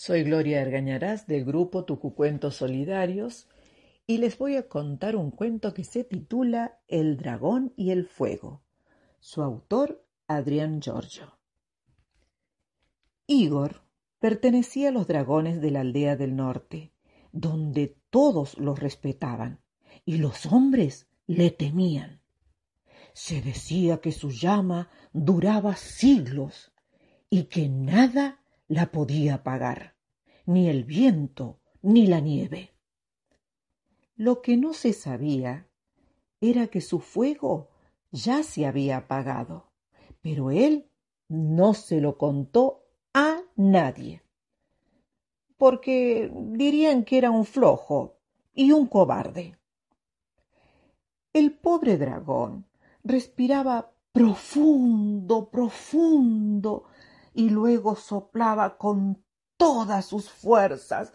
Soy Gloria Ergañarás del grupo Tucucuentos Solidarios y les voy a contar un cuento que se titula El dragón y el fuego. Su autor, Adrián Giorgio. Igor pertenecía a los dragones de la aldea del norte, donde todos los respetaban y los hombres le temían. Se decía que su llama duraba siglos y que nada la podía apagar, ni el viento ni la nieve. Lo que no se sabía era que su fuego ya se había apagado, pero él no se lo contó a nadie, porque dirían que era un flojo y un cobarde. El pobre dragón respiraba profundo, profundo, y luego soplaba con todas sus fuerzas.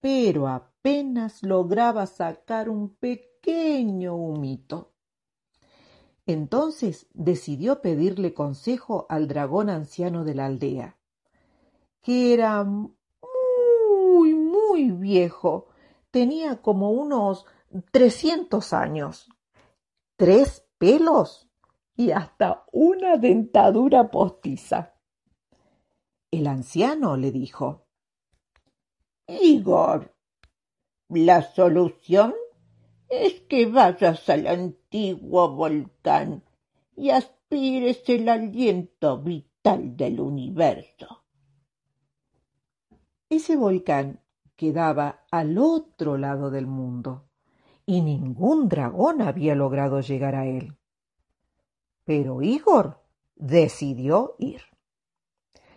Pero apenas lograba sacar un pequeño humito. Entonces decidió pedirle consejo al dragón anciano de la aldea, que era muy, muy viejo, tenía como unos trescientos años tres pelos y hasta una dentadura postiza. El anciano le dijo Igor, la solución es que vayas al antiguo volcán y aspires el aliento vital del universo. Ese volcán quedaba al otro lado del mundo y ningún dragón había logrado llegar a él. Pero Igor decidió ir.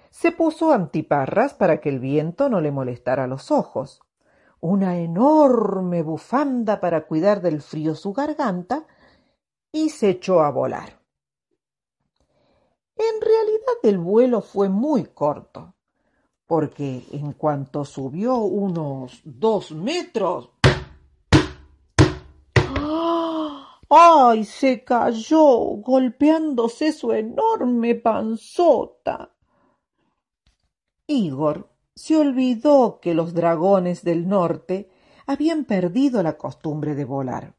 Se puso antiparras para que el viento no le molestara los ojos, una enorme bufanda para cuidar del frío su garganta y se echó a volar. En realidad el vuelo fue muy corto, porque en cuanto subió unos dos metros, ¡Ay! se cayó golpeándose su enorme panzota. Igor se olvidó que los dragones del norte habían perdido la costumbre de volar,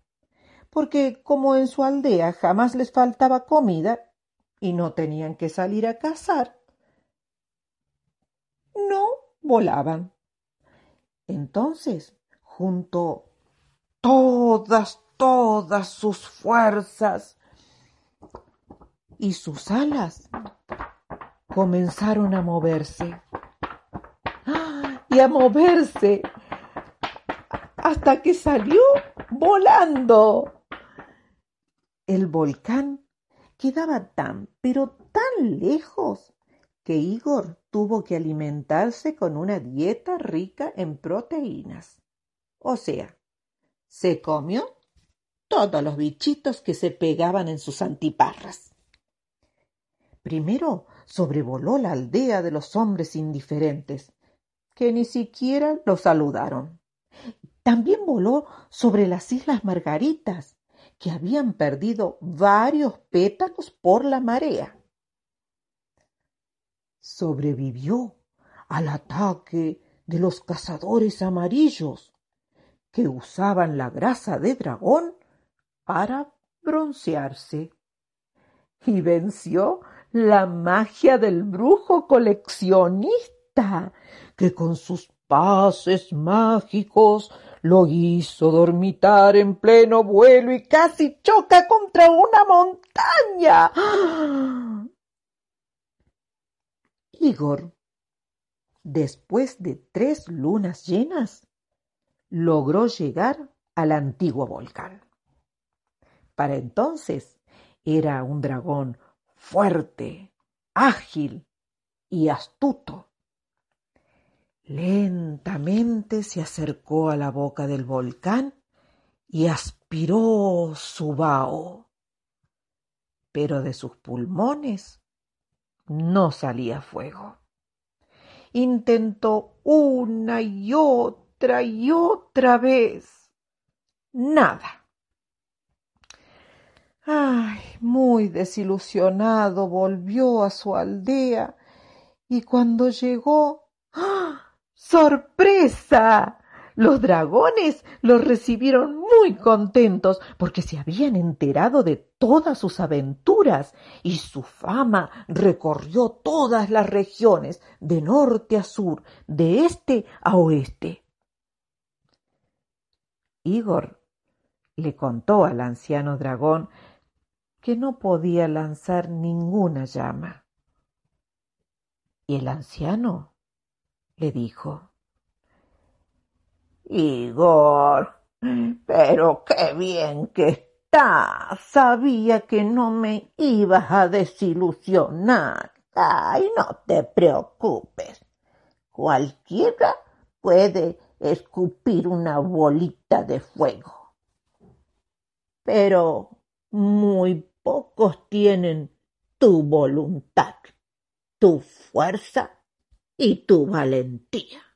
porque como en su aldea jamás les faltaba comida y no tenían que salir a cazar, no volaban. Entonces juntó todas, todas sus fuerzas y sus alas comenzaron a moverse y a moverse hasta que salió volando. El volcán quedaba tan, pero tan lejos que Igor tuvo que alimentarse con una dieta rica en proteínas. O sea, se comió todos los bichitos que se pegaban en sus antiparras. Primero sobrevoló la aldea de los hombres indiferentes, que ni siquiera lo saludaron. También voló sobre las Islas Margaritas, que habían perdido varios pétalos por la marea. Sobrevivió al ataque de los cazadores amarillos, que usaban la grasa de dragón para broncearse. Y venció la magia del brujo coleccionista, que con sus pases mágicos lo hizo dormitar en pleno vuelo y casi choca contra una montaña. Igor, después de tres lunas llenas, logró llegar al antiguo volcán. Para entonces era un dragón fuerte, ágil y astuto. Lentamente se acercó a la boca del volcán y aspiró su vaho. Pero de sus pulmones no salía fuego. Intentó una y otra y otra vez. Nada. Ay, muy desilusionado volvió a su aldea y cuando llegó ¡ah! ¡Sorpresa! Los dragones los recibieron muy contentos porque se habían enterado de todas sus aventuras y su fama recorrió todas las regiones, de norte a sur, de este a oeste. Igor le contó al anciano dragón que no podía lanzar ninguna llama. Y el anciano le dijo Igor, pero qué bien que estás. Sabía que no me ibas a desilusionar. Ay, no te preocupes. Cualquiera puede escupir una bolita de fuego. Pero muy pocos tienen tu voluntad, tu fuerza y tu valentía.